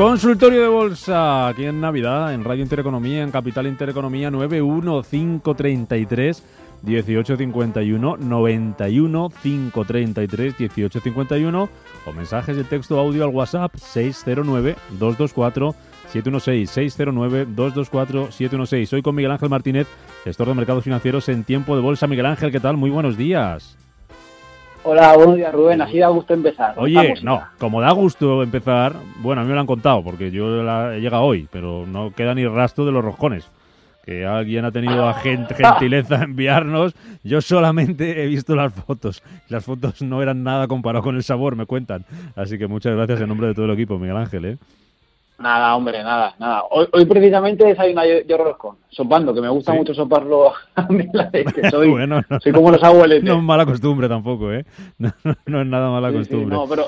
Consultorio de bolsa aquí en Navidad, en Radio Intereconomía, en Capital Intereconomía 91533 1851 91 533 1851 o mensajes de texto audio al WhatsApp 609 224 716 609 224 716. Soy con Miguel Ángel Martínez, gestor de mercados financieros en tiempo de bolsa. Miguel Ángel, ¿qué tal? Muy buenos días. Hola, buenos días Rubén, así da gusto empezar. Oye, no, como da gusto empezar, bueno, a mí me lo han contado porque yo la, he llegado hoy, pero no queda ni rastro de los roscones. Que alguien ha tenido a gentileza enviarnos. Yo solamente he visto las fotos. Las fotos no eran nada comparado con el sabor, me cuentan. Así que muchas gracias en nombre de todo el equipo, Miguel Ángel. ¿eh? Nada, hombre, nada, nada. Hoy, hoy precisamente desayuno yo, yo roscón, sopando, que me gusta mucho soparlo a mí, que soy, bueno, no, soy como los abuelos. No es mala costumbre tampoco, ¿eh? No, no, no es nada mala Sí, sí, costumbre. no, pero,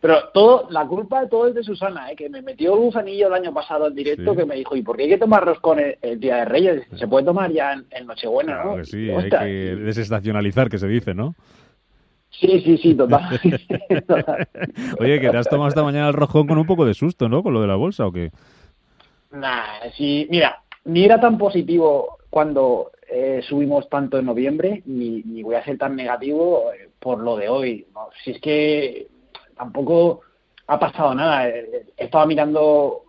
pero todo, la culpa de todo es de Susana, ¿eh? que me metió el gusanillo el año pasado en directo, Sí. que me dijo, ¿y por qué hay que tomar roscón el, el Día de Reyes? Se puede tomar ya en, en Nochebuena, Claro ¿no? que sí, hay que desestacionalizar, que se dice, ¿no? Sí, sí, sí, total. total. Oye, que te has tomado esta mañana el rojón con un poco de susto, ¿no? Con lo de la bolsa, ¿o qué? Nah, sí, mira, ni era tan positivo cuando eh, subimos tanto en noviembre, ni, ni voy a ser tan negativo eh, por lo de hoy. ¿no? Si es que tampoco ha pasado nada. Eh, Estaba mirando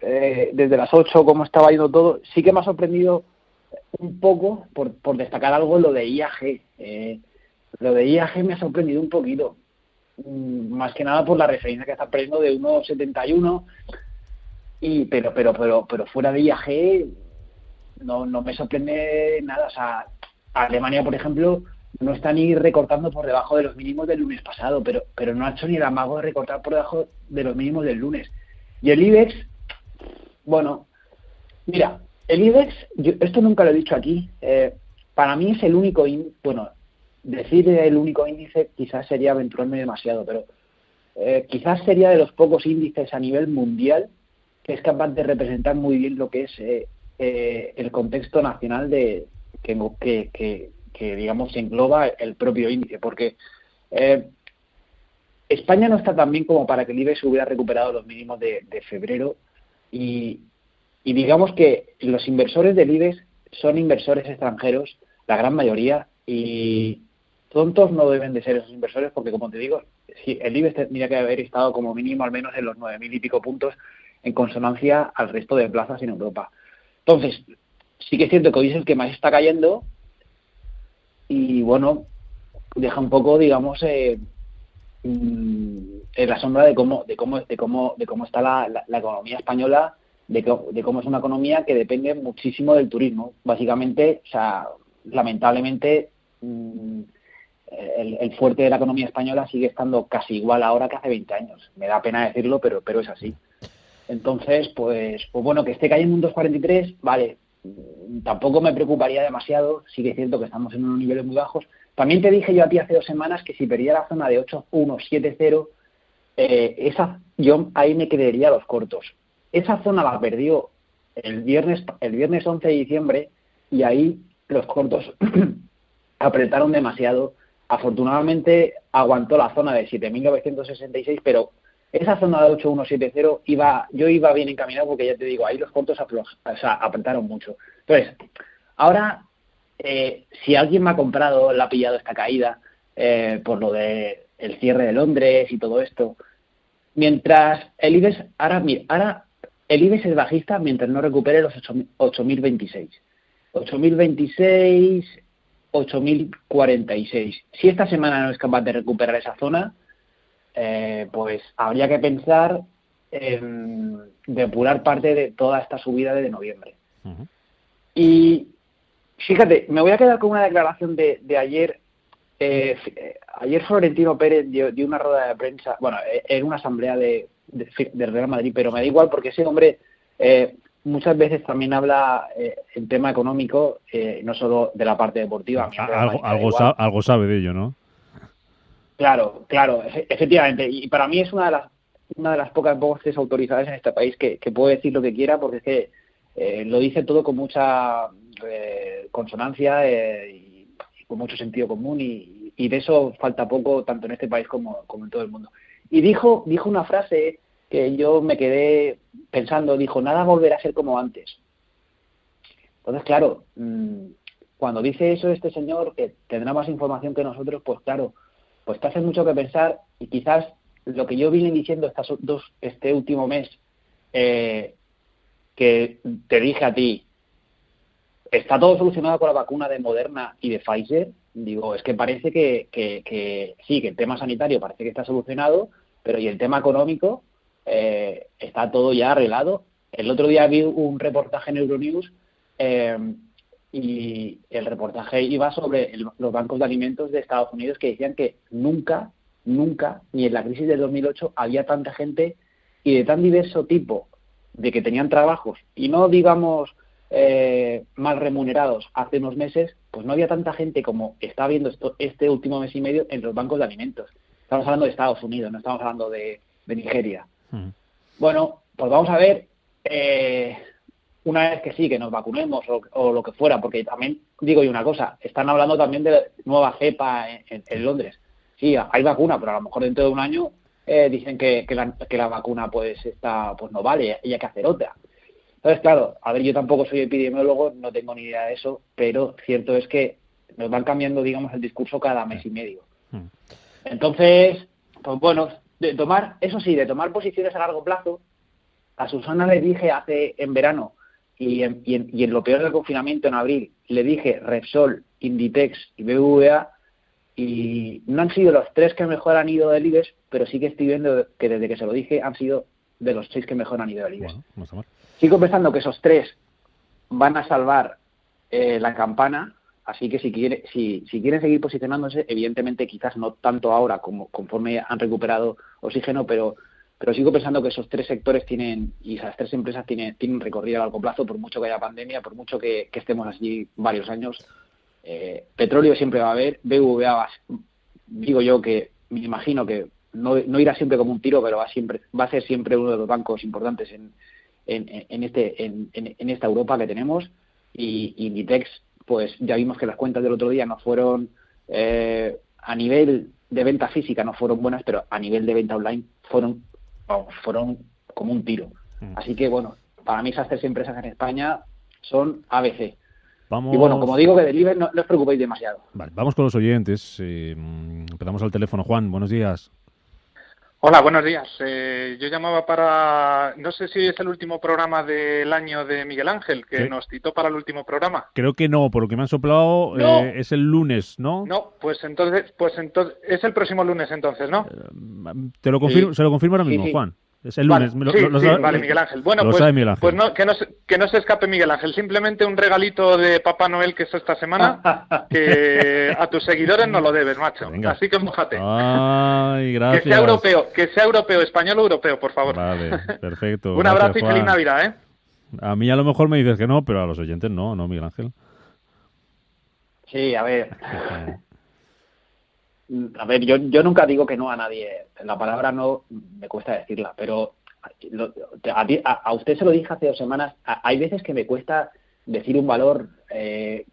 eh, desde las 8 cómo estaba yendo todo. Sí que me ha sorprendido un poco, por, por destacar algo, lo de IAG. Eh, lo de IAG me ha sorprendido un poquito. Mm, Más que nada por la referencia que está perdiendo de 1,71 y pero pero pero pero fuera de IAG no no me sorprende nada o sea Alemania por ejemplo no está ni recortando por debajo de los mínimos del lunes pasado pero pero no ha hecho ni el amago de recortar por debajo de los mínimos del lunes y el IBEX bueno mira el IBEX yo, esto nunca lo he dicho aquí eh, para mí es el único bueno decir el único índice quizás sería aventurarme demasiado pero eh, quizás sería de los pocos índices a nivel mundial que es capaz de representar muy bien lo que es eh, eh, el contexto nacional de que, digamos engloba el propio índice porque España no está tan bien como para que el IBEX hubiera recuperado los mínimos de, de febrero y, y digamos que los inversores del IBEX son inversores extranjeros la gran mayoría y tontos no deben de ser esos inversores porque como te digo si el IBEX tendría que haber estado como mínimo al menos en los 9.000 y pico puntos en consonancia al resto de plazas en Europa. Entonces, sí que es cierto que hoy es el que más está cayendo y bueno, deja un poco, digamos, eh, mm, en la sombra de cómo, de cómo, de cómo, de cómo está la, economía española, de, co- de cómo es una economía que depende muchísimo del turismo. Básicamente, o sea, lamentablemente, mm, el, fuerte de la economía española sigue estando casi igual ahora que hace 20 años. Me da pena decirlo, pero, pero es así. Entonces, pues, pues bueno, que esté cayendo un 2,43, vale, tampoco me preocuparía demasiado, sí que es cierto que estamos en unos niveles muy bajos. También te dije yo a ti hace dos semanas que si perdía la zona de 8,170, eh, esa, yo ahí me quedaría los cortos. Esa zona la perdió el viernes, el viernes 11 de diciembre y ahí los cortos apretaron demasiado. Afortunadamente aguantó la zona de 7.966, pero esa zona de 8170 iba, yo iba bien encaminado porque ya te digo, ahí los cortos apretaron mucho. Entonces, ahora, eh, si alguien me ha comprado, le ha pillado esta caída eh, por lo de el cierre de Londres y todo esto, mientras el IBEX, ahora, mira, ahora el IBEX es bajista mientras no recupere los 8.000 8.026. 8.026, 8.046. Si esta semana no es capaz de recuperar esa zona, eh, pues habría que pensar en depurar parte de toda esta subida de noviembre. Y fíjate, me voy a quedar con una declaración de, de ayer eh, ayer Florentino Pérez dio, una rueda de prensa, bueno, en una asamblea de, del Real Madrid, pero me da igual porque ese hombre muchas veces también habla en tema económico, no solo de la parte deportiva. Algo, algo, algo sabe de ello, ¿no? Claro, claro, efectivamente. Y para mí es una de las una de las pocas voces autorizadas en este país que, que puede decir lo que quiera porque es que eh, lo dice todo con mucha eh, consonancia eh, y, con mucho sentido común y, y, de eso falta poco tanto en este país como, como en todo el mundo. Y dijo, dijo una frase que yo me quedé pensando, dijo, nada volverá a ser como antes. Entonces, claro, mm, cuando dice eso este señor, que tendrá más información que nosotros, pues claro, pues te hace mucho que pensar y quizás lo que yo vine diciendo estas dos, este último mes, eh, que te dije a ti, está todo solucionado con la vacuna de Moderna y de Pfizer, digo, es que parece que, que, sí, que el tema sanitario parece que está solucionado, pero y el tema económico eh, está todo ya arreglado. El otro día vi un reportaje en Euronews eh, y el reportaje iba sobre los bancos de alimentos de Estados Unidos que decían que nunca, nunca, ni en la crisis del 2008 había tanta gente y de tan diverso tipo de que tenían trabajos y no digamos eh, mal remunerados hace unos meses, pues no había tanta gente como está habiendo esto, este último mes y medio en los bancos de alimentos. Estamos hablando de Estados Unidos, no estamos hablando de, Nigeria. Mm. Bueno, pues vamos a ver eh, una vez que sí, que nos vacunemos o, lo que fuera, porque también digo yo una cosa, están hablando también de nueva cepa en, Londres. Sí, hay vacuna, pero a lo mejor dentro de un año eh, dicen que, que, la, que, la, vacuna pues está pues no vale y hay que hacer otra. Entonces, claro, a ver, yo tampoco soy epidemiólogo, no tengo ni idea de eso, pero cierto es que nos van cambiando, digamos, el discurso cada mes y medio. Hmm. Entonces, pues bueno, de tomar, eso sí, de tomar posiciones a largo plazo, a Susana le dije hace en verano y en, y, en, lo peor del confinamiento en abril le dije Repsol, Inditex y BBVA y no han sido los tres que mejor han ido del IBEX, pero sí que estoy viendo que desde que se lo dije han sido de los seis que mejor han ido del IBEX. Sigo pensando que esos tres van a salvar eh, la campana, así que si, quiere, si, si quieren seguir posicionándose, evidentemente quizás no tanto ahora como conforme han recuperado oxígeno, pero pero sigo pensando que esos tres sectores tienen y esas tres empresas tienen, tienen recorrido a largo plazo, por mucho que haya pandemia, por mucho que, estemos allí varios años. Eh, petróleo siempre va a haber, BVA digo yo que me imagino que no, no, irá siempre como un tiro, pero va, siempre, va a ser siempre uno de los bancos importantes en, en, este, en, en, esta Europa que tenemos. Y, Inditex, pues ya vimos que las cuentas del otro día no fueron eh, a nivel de venta física, no fueron buenas, pero a nivel de venta online fueron fueron como un tiro. Mm. Así que, bueno, para mí esas tres empresas en España son ABC. Vamos... Y bueno, como digo, que del no, no os preocupéis demasiado. Vale, vamos con los oyentes. Eh, empezamos al teléfono. Juan, buenos días. Hola, buenos días. Eh, yo llamaba para, no sé si es el último programa del año de Miguel Ángel, que nos citó para el último programa. Creo que no, por lo que me han soplado eh, es el lunes, ¿no? No, pues entonces, pues entonces es el próximo lunes entonces, ¿no? te lo confirmo, se lo confirmo ahora mismo, Juan. Es el lunes. Vale, Miguel Ángel. Bueno, pues, pues no, que, no se, que no se escape Miguel Ángel. Simplemente un regalito de Papá Noel que es esta semana, que a tus seguidores no lo debes, macho. Así que mojate. Ay, gracias. Que sea europeo, que sea europeo, español o europeo, por favor. Vale, perfecto. un abrazo y feliz Navidad, ¿eh? A mí a lo mejor me dices que no, pero a los oyentes no, ¿no, Miguel Ángel? Sí, a ver. A ver, yo, yo nunca digo que no a nadie. La palabra no me cuesta decirla, pero a, usted se lo dije hace dos semanas. hay veces que me cuesta decir un valor. Eh,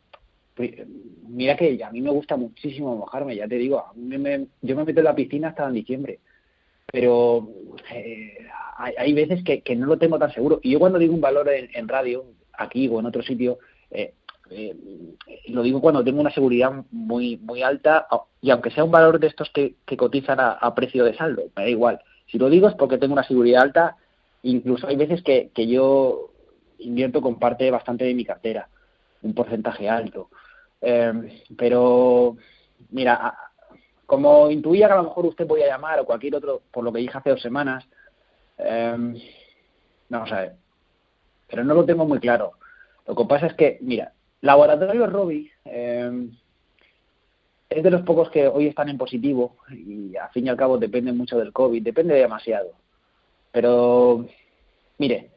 mira que a mí me gusta muchísimo mojarme, ya te digo. yo me meto en la piscina hasta en diciembre, pero eh, hay, veces que, no lo tengo tan seguro. Y yo cuando digo un valor en, radio, aquí o en otro sitio, eh, eh, lo digo cuando tengo una seguridad muy muy alta y aunque sea un valor de estos que, cotizan a, precio de saldo, me da igual. Si lo digo es porque tengo una seguridad alta, incluso hay veces que, que yo invierto con parte bastante de mi cartera, un porcentaje alto. Eh, pero, mira, como intuía que a lo mejor usted podía llamar o cualquier otro, por lo que dije hace dos semanas, eh, vamos a ver, pero no lo tengo muy claro. Lo que pasa es que, mira, Laboratorio Robbie, eh, es de los pocos que hoy están en positivo y al fin y al cabo depende mucho del COVID, depende demasiado. Pero, mire,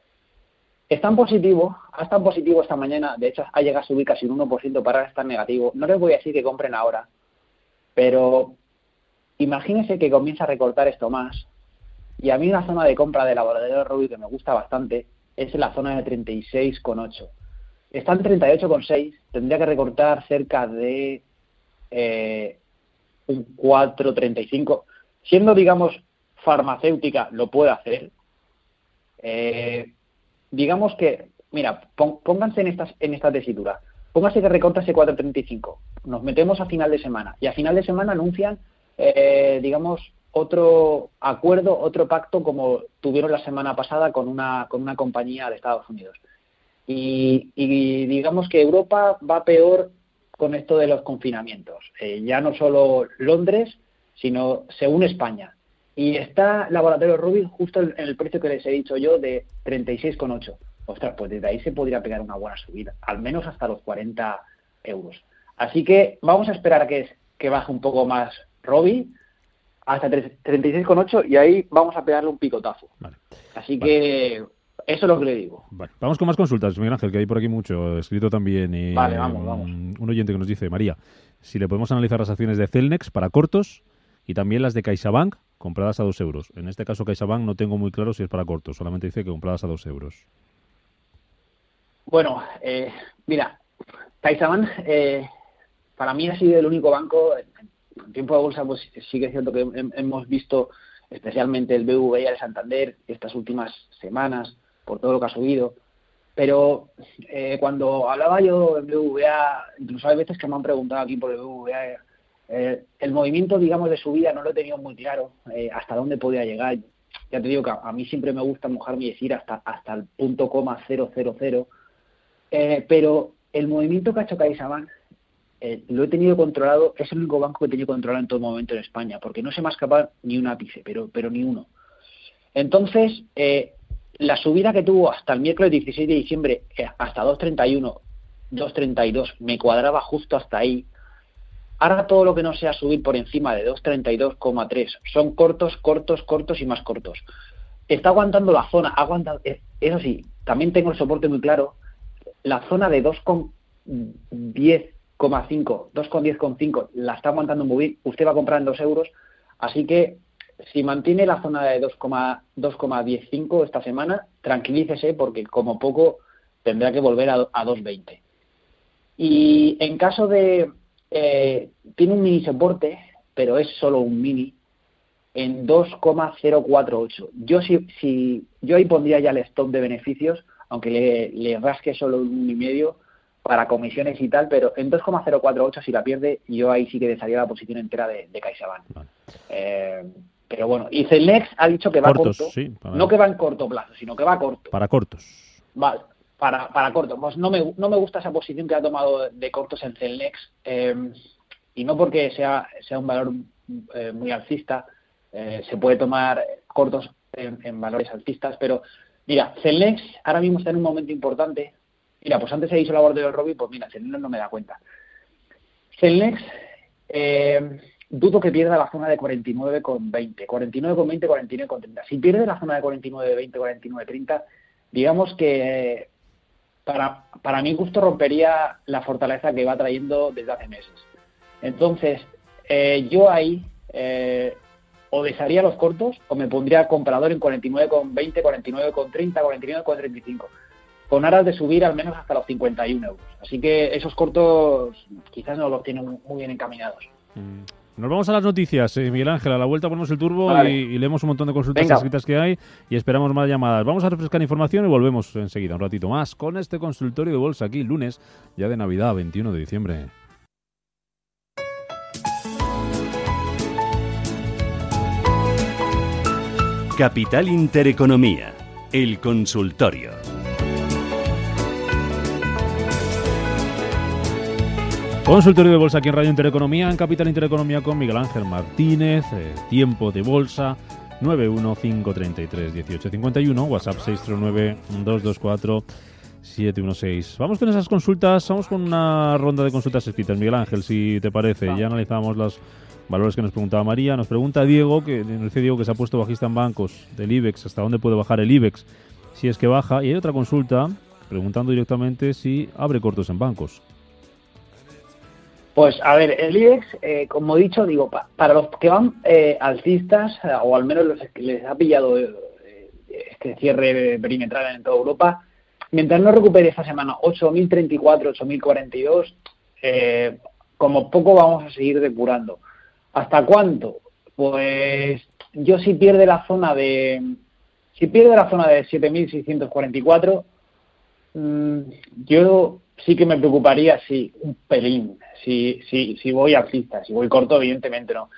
está en positivo, ha estado positivo esta mañana, de hecho ha llegado a subir casi un 1% para estar negativo. No les voy a decir que compren ahora, pero imagínense que comienza a recortar esto más. Y a mí una zona de compra de laboratorio Ruby que me gusta bastante es la zona de 36,8. Está en 38,6, tendría que recortar cerca de eh, un 4,35. Siendo, digamos, farmacéutica, lo puede hacer. Eh, digamos que, mira, pónganse en, estas, en esta tesitura. Pónganse que recorta ese 4,35. Nos metemos a final de semana. Y a final de semana anuncian, eh, digamos, otro acuerdo, otro pacto como tuvieron la semana pasada con una, con una compañía de Estados Unidos. Y, digamos que Europa va peor con esto de los confinamientos. Eh, ya no solo Londres, sino según España. Y está Laboratorio Rubin justo en el precio que les he dicho yo de 36,8. Ostras, pues desde ahí se podría pegar una buena subida, al menos hasta los 40 euros. Así que vamos a esperar a que, que baje un poco más Robi hasta 36,8 y ahí vamos a pegarle un picotazo. Así que eso es lo que le digo. Vamos con más consultas, Miguel Ángel, que hay por aquí mucho, escrito también. Y, vale, vamos, vamos. Un oyente que nos dice, María, si le podemos analizar las acciones de Celnex para cortos y también las de CaixaBank compradas a 2 euros. En este caso, CaixaBank no tengo muy claro si es para cortos, solamente dice que compradas a 2 euros. Bueno, eh, mira, CaixaBank eh, para mí ha sido el único banco en tiempo de bolsa pues sí que es cierto que hemos visto especialmente el BVA y el Santander estas últimas semanas por todo lo que ha subido. Pero eh, cuando hablaba yo del BVA incluso hay veces que me han preguntado aquí por el BVA eh, el movimiento digamos de subida no lo he tenido muy claro eh, hasta dónde podía llegar. Ya te digo que a, mí siempre me gusta mojarme y decir hasta hasta el punto coma cero cero cero. Pero el movimiento que ha hecho CaixaBank eh, lo he tenido controlado, es el único banco que he tenido controlado en todo momento en España, porque no se me ha escapado ni un ápice, pero, pero ni uno. Entonces, eh, la subida que tuvo hasta el miércoles 16 de diciembre, eh, hasta 2.31, 2.32, me cuadraba justo hasta ahí. Ahora todo lo que no sea subir por encima de 2.32,3 son cortos, cortos, cortos y más cortos. Está aguantando la zona, aguanta, eso sí, también tengo el soporte muy claro, la zona de 2,10 2,5, 2,10,5 la está aguantando muy bien, usted va a comprar en 2 euros, así que si mantiene la zona de 2,15 esta semana, tranquilícese porque como poco tendrá que volver a, 2,20. Y en caso de... Eh, tiene un mini soporte, pero es solo un mini, en 2,048. Yo si, si yo ahí pondría ya el stop de beneficios, aunque le, le rasque solo un y medio, para comisiones y tal, pero en 2,048 si la pierde, yo ahí sí que desharía la posición entera de, de CaixaBank. Eh, pero bueno, y Celnex ha dicho que va corto, no que va en corto plazo, sino que va corto. Para cortos. Vale, para, para corto. Pues no me, no me gusta esa posición que ha tomado de cortos en Celnex, eh, y no porque sea, sea un valor eh, muy alcista, se puede tomar cortos en, en valores altistas, pero mira, Celnex ahora mismo está en un momento importante, Mira, pues antes se hizo la labor del Robin, pues mira, Celnex no me da cuenta. Celnex, eh, dudo que pierda la zona de 49,20, 49,20, 49,30. Si pierde la zona de 49,20, 49,30, digamos que para, para mi gusto rompería la fortaleza que va trayendo desde hace meses. Entonces, eh, yo ahí eh, o desharía los cortos o me pondría comprador en 49,20, 49,30, 49,35 con aras de subir al menos hasta los 51 euros. Así que esos cortos quizás no los tienen muy bien encaminados. Mm. Nos vamos a las noticias, eh, Miguel Ángel. A la vuelta ponemos el turbo y, leemos un montón de consultas escritas que hay y esperamos más llamadas. Vamos a refrescar información y volvemos enseguida, un ratito más, con este consultorio de bolsa aquí, lunes, ya de Navidad, 21 de diciembre. Capital Intereconomía, el consultorio. Consultorio de bolsa aquí en Radio Intereconomía, en Capital Intereconomía con Miguel Ángel Martínez, eh, tiempo de bolsa 915331851, WhatsApp 639 224 716. Vamos con esas consultas, vamos con una ronda de consultas escritas. Miguel Ángel, si te parece, ya analizamos los valores que nos preguntaba María. Nos pregunta Diego, que dice Diego que se ha puesto bajista en bancos del IBEX, hasta dónde puede bajar el IBEX si es que baja. Y hay otra consulta preguntando directamente si abre cortos en bancos. Pues a ver, el IBEX, eh, como he dicho, digo, para los que van eh, alcistas, eh, o al menos los que les ha pillado este cierre perimetral en toda Europa, mientras no recupere esta semana 8.034, 8.042, eh, como poco vamos a seguir depurando. ¿Hasta cuánto? Pues yo si pierde la zona de si pierde la zona de 7.644, mmm, yo sí que me preocuparía si un pelín, si, si, si voy alcista, si voy corto, evidentemente no.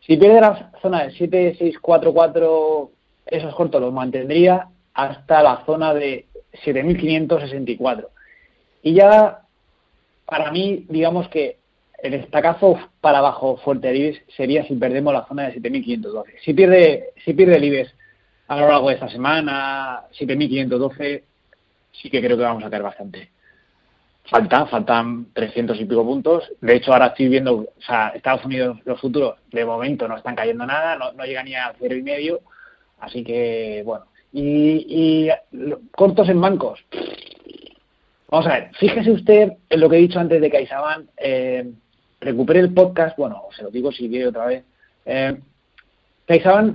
Si pierde la zona de 7.644, esos cortos los mantendría hasta la zona de 7.564. Y ya, para mí, digamos que el estacazo para abajo fuerte del sería si perdemos la zona de 7.512. Si pierde, si pierde el IBEX a lo largo de esta semana, 7.512, sí que creo que vamos a caer bastante. Falta, faltan 300 y pico puntos. De hecho, ahora estoy viendo, o sea, Estados Unidos, los futuros, de momento no están cayendo nada, no, no llega ni a cero y medio. Así que, bueno, y, cortos en bancos. Vamos a ver, fíjese usted en lo que he dicho antes de CaixaBank. Eh, recupere el podcast, bueno, se lo digo si quiere otra vez. Eh,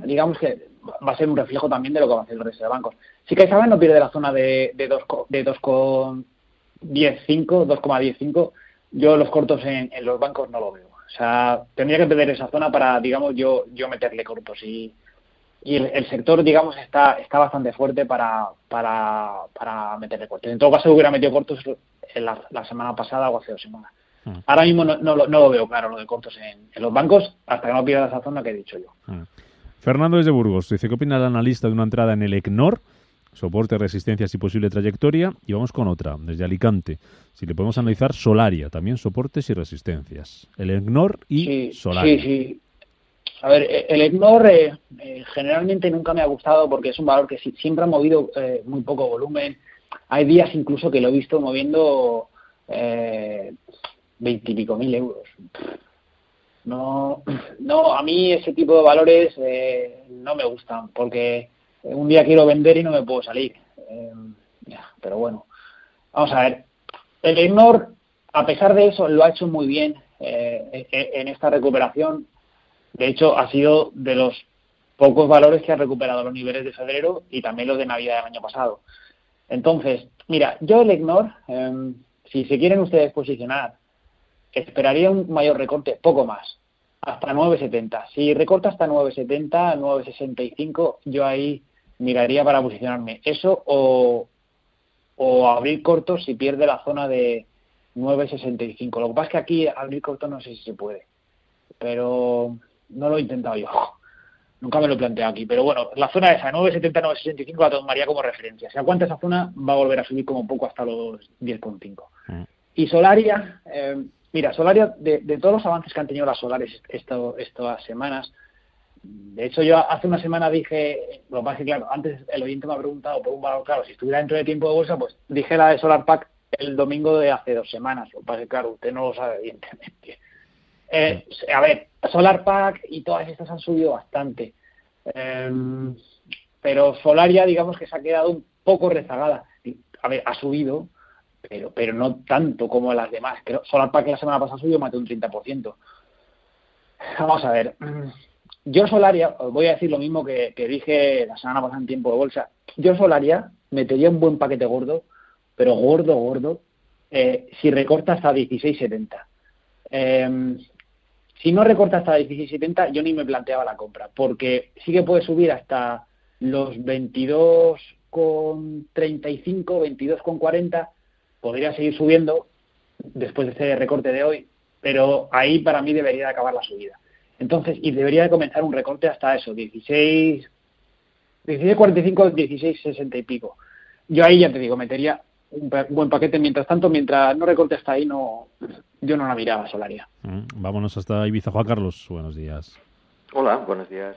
digamos que va a ser un reflejo también de lo que va a hacer el resto de bancos. Si CaixaBank no pierde la zona de, de 2,15, 2,15, yo los cortos en, en, los bancos no lo veo. O sea, tendría que perder esa zona para, digamos, yo, yo meterle cortos. Y, y el, sector, digamos, está, está bastante fuerte para, para, para meterle cortos. En todo caso, hubiera metido cortos en la, semana pasada o hace dos semanas. Hmm. Ahora mismo no, no, lo veo claro lo de cortos en, los bancos hasta que no pierda esa zona que he dicho yo. Hmm. Fernando desde Burgos dice, ¿qué opina el analista de una entrada en el ECNOR? Soporte, resistencias y posible trayectoria. Y vamos con otra, desde Alicante. Si le podemos analizar Solaria, también soportes y resistencias. El ECNOR y Solaria. Sí, sí. A ver, eh, el EGNOR eh, eh, generalmente nunca me ha gustado porque es un valor que siempre ha movido muy poco volumen. Hay días incluso que lo he visto moviendo veintipico mil euros. No, no, a mí ese tipo de valores no me gustan porque un día quiero vender y no me puedo salir. pero bueno, vamos a ver. El EGNOR, a pesar de eso, lo ha hecho muy bien en esta recuperación de hecho, ha sido de los pocos valores que ha recuperado los niveles de febrero y también los de Navidad del año pasado. Entonces, mira, yo el ignor, em, si se quieren ustedes posicionar, esperaría un mayor recorte, poco más, hasta 9.70. Si recorta hasta 9.70, 9.65, yo ahí miraría para posicionarme. Eso o, o abrir cortos si pierde la zona de 9.65. Lo que pasa es que aquí abrir cortos no sé si se puede. Pero no lo he intentado yo. Nunca me lo he planteado aquí. Pero bueno, la zona esa, 970, 965, la tomaría como referencia. Si aguanta esa zona, va a volver a subir como poco hasta los 10,5. Mm. Y Solaria, eh, mira, Solaria, de, todos los avances que han tenido las solares esto, estas semanas, de hecho, yo hace una semana dije, lo más que claro, antes el oyente me ha preguntado por un valor, claro, si estuviera dentro de tiempo de bolsa, pues dije la de Solar Pack el domingo de hace dos semanas. Lo que pasa es que, claro, usted no lo sabe, evidentemente. Eh, a ver, Solar Pack y todas estas han subido bastante. Em, pero Solaria, digamos que se ha quedado un poco rezagada. A ver, ha subido, pero pero no tanto como las demás. Creo, Solar Pack la semana pasada subió más de un 30%. Vamos a ver. Yo Solaria, os voy a decir lo mismo que, dije la semana pasada en tiempo de bolsa. Yo Solaria metería un buen paquete gordo, pero gordo, gordo, eh, si recorta hasta 16,70. Eh, si no recorta hasta 16,70, yo ni me planteaba la compra, porque sí que puede subir hasta los 22,35, 22,40, podría seguir subiendo después de este recorte de hoy, pero ahí para mí debería de acabar la subida. Entonces, y debería de comenzar un recorte hasta eso, 16, 16,45, 16,60 y pico. Yo ahí ya te digo, metería un buen paquete. Mientras tanto, mientras no recorte hasta ahí, no, yo no la miraba Solaria. Mm, vámonos hasta Ibiza. Juan Carlos, buenos días. Hola, buenos días.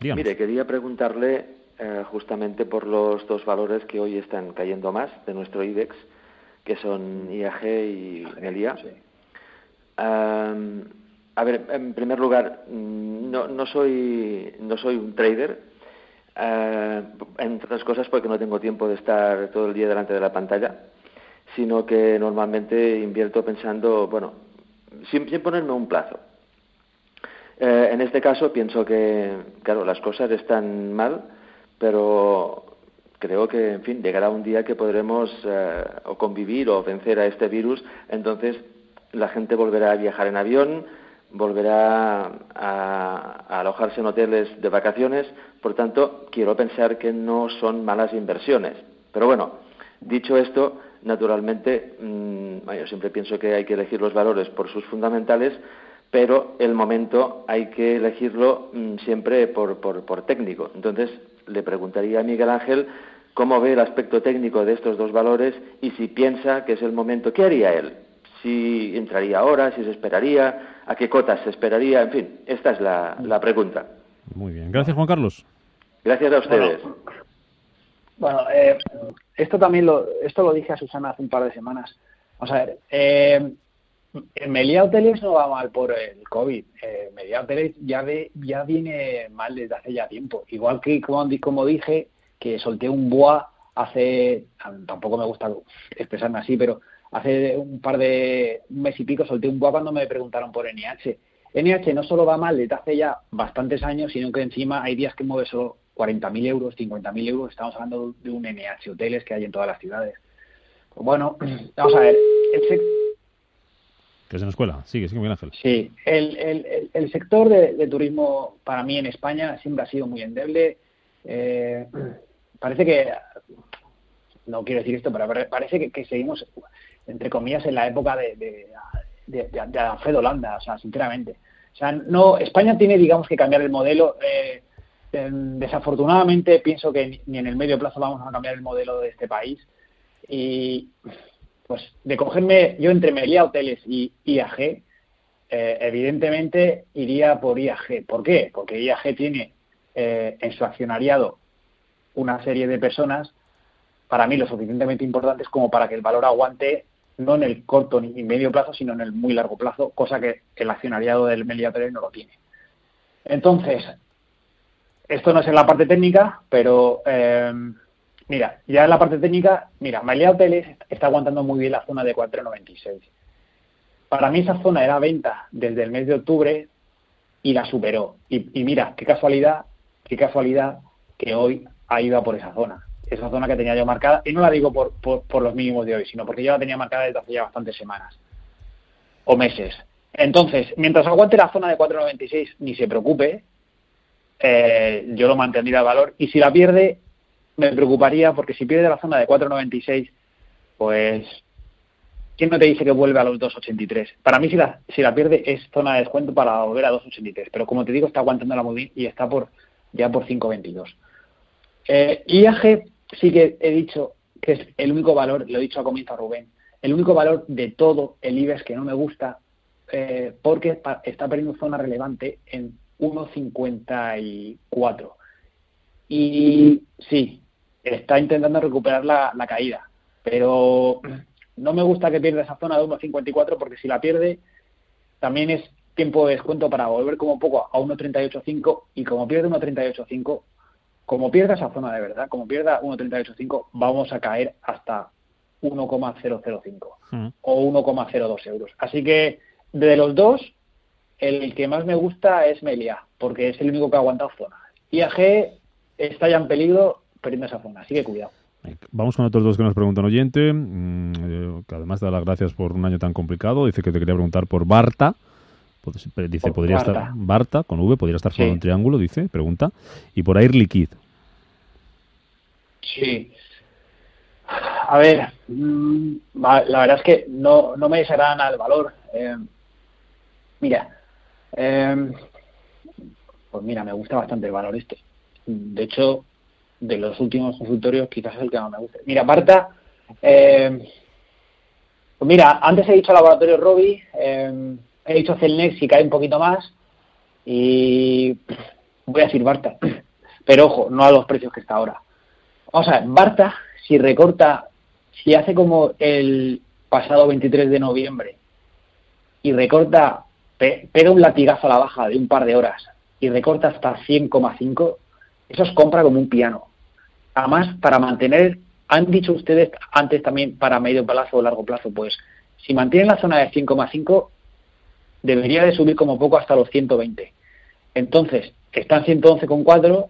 Mire, quería preguntarle eh, justamente por los dos valores que hoy están cayendo más de nuestro IBEX, que son IAG y Melia. A ver, en primer lugar, no, no, soy, no soy un trader, eh, entre otras cosas porque no tengo tiempo de estar todo el día delante de la pantalla, sino que normalmente invierto pensando, bueno, sin, ponerme un plazo. Eh, en este caso pienso que, claro, las cosas están mal, pero creo que, en fin, llegará un día que podremos eh, o convivir o vencer a este virus, entonces la gente volverá a viajar en avión, volverá a, alojarse en hoteles de vacaciones, por tanto, quiero pensar que no son malas inversiones. Pero bueno, dicho esto, naturalmente, mm, yo siempre pienso que hay que elegir los valores por sus fundamentales, pero el momento hay que elegirlo mm, siempre por, por técnico. Entonces, le preguntaría a Miguel Ángel cómo ve el aspecto técnico de estos dos valores y si piensa que es el momento, ¿qué haría él? Si entraría ahora, si se esperaría, a qué cotas se esperaría, en fin, esta es la, pregunta. Muy bien, gracias Juan Carlos. Gracias a ustedes. Bueno, eh, esto también lo, esto lo dije a Susana hace un par de semanas. Vamos a ver, eh, Melia Hoteles no va mal por el COVID. Eh, Melia Hoteles ya, ya viene mal desde hace ya tiempo. Igual que, como, como dije, que solté un boa hace, tampoco me gusta expresarme así, pero hace un par de un mes y pico solté un boa cuando me preguntaron por NH. NH no solo va mal desde hace ya bastantes años, sino que encima hay días que mueve solo 40.000 euros, 50.000 euros. Estamos hablando de un NH hoteles que hay en todas las ciudades. Pues bueno, vamos a ver. El que es en la escuela. Sigue, sigue, Miguel Ángel. Sí, el, el, el sector de, turismo para mí en España siempre ha sido muy endeble. Eh, parece que, no quiero decir esto, pero parece que, seguimos, entre comillas, en la época de, de, de, Alfredo Landa, o sea, sinceramente. O sea, no, España tiene, digamos, que cambiar el modelo. Eh, desafortunadamente pienso que ni en el medio plazo vamos a cambiar el modelo de este país. Y pues de cogerme yo entre Melia Hoteles y IAG, eh, evidentemente iría por IAG. ¿Por qué? Porque IAG tiene eh, en su accionariado una serie de personas, para mí lo suficientemente importantes como para que el valor aguante no en el corto ni medio plazo, sino en el muy largo plazo, cosa que el accionariado del Melia Hoteles no lo tiene. Entonces, esto no es en la parte técnica, pero eh, mira, ya en la parte técnica, mira, Melia Hoteles está aguantando muy bien la zona de 4,96. Para mí esa zona era venta desde el mes de octubre y la superó. Y, mira, qué casualidad, qué casualidad que hoy ha ido por esa zona. Esa zona que tenía yo marcada, y no la digo por, por, los mínimos de hoy, sino porque yo la tenía marcada desde hace ya bastantes semanas o meses. Entonces, mientras aguante la zona de 4,96, ni se preocupe, eh, yo lo mantendría el valor. Y si la pierde, me preocuparía porque si pierde la zona de 4,96, pues ¿quién no te dice que vuelve a los 2,83? Para mí si la, si la pierde es zona de descuento para volver a 2,83, pero como te digo está aguantando la muy y está por ya por 5,22. Eh, IAG sí que he dicho que es el único valor, lo he dicho a comienzo a Rubén, el único valor de todo el IBEX que no me gusta eh, porque está perdiendo zona relevante en 1,54. Y sí, está intentando recuperar la, caída, pero no me gusta que pierda esa zona de 1.54 porque si la pierde también es tiempo de descuento para volver como poco a 1.38.5 y como pierde 1.38.5, como pierda esa zona de verdad, como pierda 1.38.5, vamos a caer hasta 1,005 mm. o 1,02 euros. Así que de los dos, el que más me gusta es Melia, porque es el único que ha aguantado zona. IAG está ya en peligro perdiendo esa zona, así que cuidado. Vamos con otros dos que nos preguntan oyente, mm, eh, que además da las gracias por un año tan complicado. Dice que te quería preguntar por Barta. Dice, podría estar Barta, con V, podría estar solo un triángulo, dice, pregunta. Y por Air Liquid. Sí. A ver, mm, la verdad es que no, no me desagrada el valor. Eh, mira, eh, pues mira, me gusta bastante el valor este. De hecho, de los últimos consultorios quizás es el que más me gusta. Mira, Marta, eh, pues mira, antes he dicho Laboratorio Robbie, eh, he dicho Celnex si cae un poquito más y voy a decir Barta. pero ojo, no a los precios que está ahora. Vamos a ver, Barta, si recorta, si hace como el pasado 23 de noviembre y recorta, pega un latigazo a la baja de un par de horas y recorta hasta 100,5, eso es compra como un piano. Además, para mantener, han dicho ustedes antes también para medio plazo o largo plazo, pues si mantienen la zona de 100,5, debería de subir como poco hasta los 120. Entonces, están 111,4,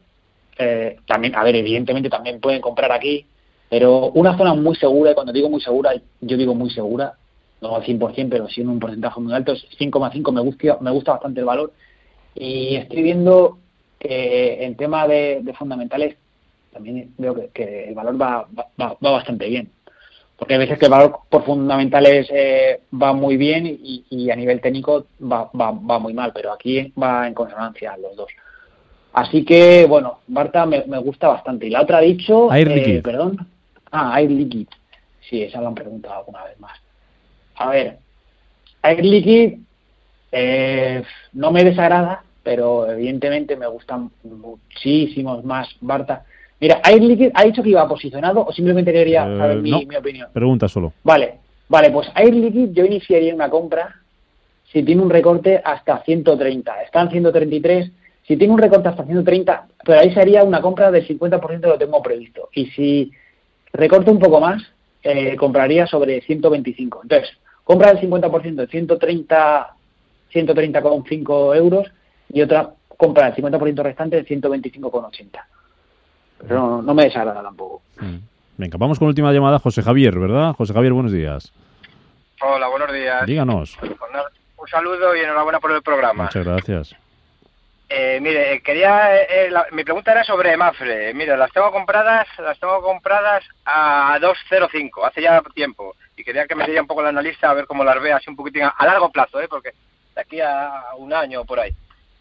eh, también, a ver, evidentemente también pueden comprar aquí, pero una zona muy segura, y cuando digo muy segura, yo digo muy segura, no al 100%, pero sí en un porcentaje muy alto, 5,5 me gusta, me gusta bastante el valor. Y estoy viendo que en tema de, fundamentales también veo que, el valor va, va, bastante bien. Porque a veces que el valor por fundamentales eh, va muy bien y, a nivel técnico va, va, va muy mal, pero aquí va en consonancia los dos. Así que, bueno, Barta me, gusta bastante. Y la otra ha dicho... Air eh, Liquid. Perdón. Ah, Air Liquid. Sí, esa lo han preguntado alguna vez más. A ver, Air Liquid eh, no me desagrada, pero evidentemente me gustan muchísimos más Barta. Mira, Air Liquid ha dicho que iba posicionado o simplemente quería eh, saber mi, mi, opinión. Pregunta solo. Vale, vale, pues Air Liquid yo iniciaría una compra si tiene un recorte hasta 130. Están 133 si tiene un recorte hasta 130, pero ahí sería una compra del 50% de lo tengo previsto. Y si recorta un poco más, eh, compraría sobre 125. Entonces, compra del 50% de 130, 130,5 euros y otra compra del 50% restante de 125,80. Pero no, no, me desagrada tampoco. Mm. Venga, vamos con última llamada, José Javier, ¿verdad? José Javier, buenos días. Hola, buenos días. Díganos. Un saludo y enhorabuena por el programa. Muchas gracias. Eh, mire, quería, eh, mi pregunta era sobre Mafre. Mire, las tengo compradas, las tengo compradas a 2.05 hace ya tiempo y quería que me diera un poco el analista a ver cómo las ve así un poquitín a, largo plazo, ¿eh? porque de aquí a un año por ahí.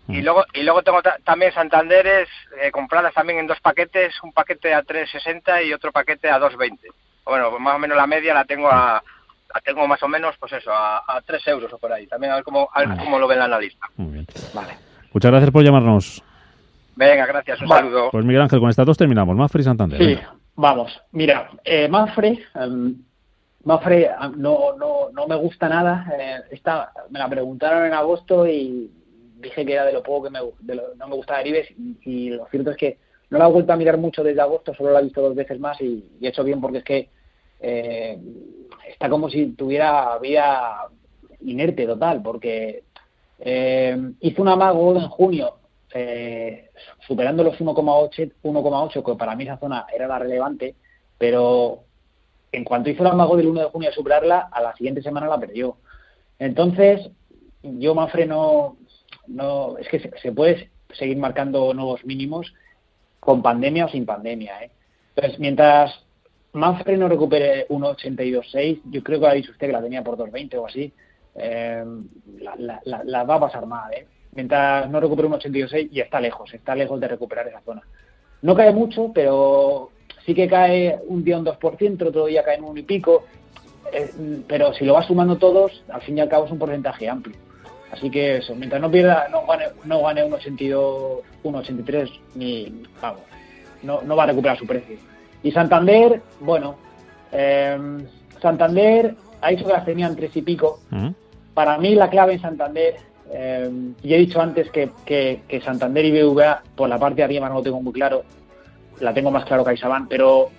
Y mm. luego y luego tengo también Santanderes eh, compradas también en dos paquetes, un paquete a 3.60 y otro paquete a 2.20. Bueno, pues más o menos la media la tengo a la tengo más o menos, pues eso, a, a 3 euros o por ahí. También a ver cómo, a ver cómo lo ve el analista. Muy bien. Vale. Muchas gracias por llamarnos. Venga, gracias, un saludo. Pues Miguel Ángel, con estas dos terminamos. Mafre y Santander. Sí, vamos. Mira, eh, Mafre, em, Mafre no, no, no me gusta nada. Eh, esta, me la preguntaron en agosto y dije que era de lo poco que me, no me gustaba Ibex y, lo cierto es que no la he vuelto a mirar mucho desde agosto, solo la he visto dos veces más y, he hecho bien porque es que eh, está como si tuviera vida inerte total, porque eh, hizo un amago en junio, eh, superando los 1,8, 1,8, que para mí esa zona era la relevante, pero en cuanto hizo el amago del 1 de junio a superarla, a la siguiente semana la perdió. Entonces, yo Manfred no, no es que se, puede seguir marcando nuevos mínimos con pandemia o sin pandemia. ¿eh? Entonces, mientras Manfred no recupere 1,82,6, yo creo que ha dicho usted que la tenía por 2,20 o así, eh, la, va a pasar mal, ¿eh? Mientras no recupere un 86 y está lejos, está lejos de recuperar esa zona. No cae mucho, pero sí que cae un día un 2%, otro día cae en un y pico, eh, pero si lo vas sumando todos, al fin y al cabo es un porcentaje amplio. Así que eso, mientras no pierda, no gane, no gane un 82, un 83, ni, vamos, no, no va a recuperar su precio. Y Santander, bueno, eh, Santander ha dicho que las tenían tres y pico. Para mí la clave en Santander, eh, y he dicho antes que, que, Santander y BVA por la parte de arriba no lo tengo muy claro, la tengo más claro que Aisabán, pero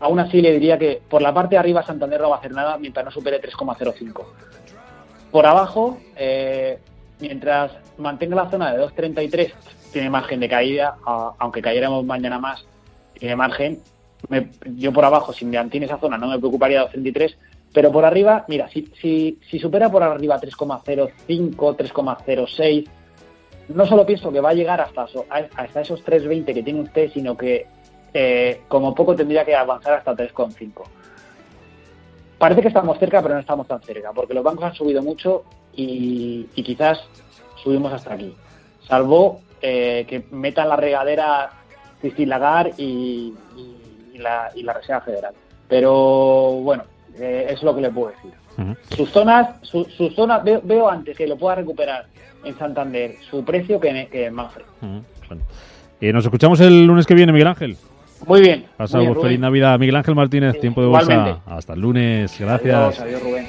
aún así le diría que por la parte de arriba Santander no va a hacer nada mientras no supere 3,05. Por abajo, eh, mientras mantenga la zona de 2,33, tiene margen de caída, aunque cayéramos mañana más, tiene margen. yo por abajo, si me mantiene esa zona, no me preocuparía de 2,33 pero por arriba, mira, si, si, si supera por arriba 3,05, 3,06, no solo pienso que va a llegar hasta, hasta esos 3,20 que tiene usted, sino que eh, como poco tendría que avanzar hasta 3,5. Parece que estamos cerca, pero no estamos tan cerca, porque los bancos han subido mucho y, quizás subimos hasta aquí. Salvo eh, que metan la regadera Cristín Lagarde y, y, la, y la Reserva Federal. Pero bueno, eh, es lo que le puedo decir. Sus zonas, su, zonas veo, antes que lo pueda recuperar en Santander su precio que en, que Manfred. Eh, nos escuchamos el lunes que viene, Miguel Ángel. Muy bien. Pasado feliz Navidad, Miguel Ángel Martínez, tiempo de bolsa. Hasta el lunes, gracias. adiós Rubén.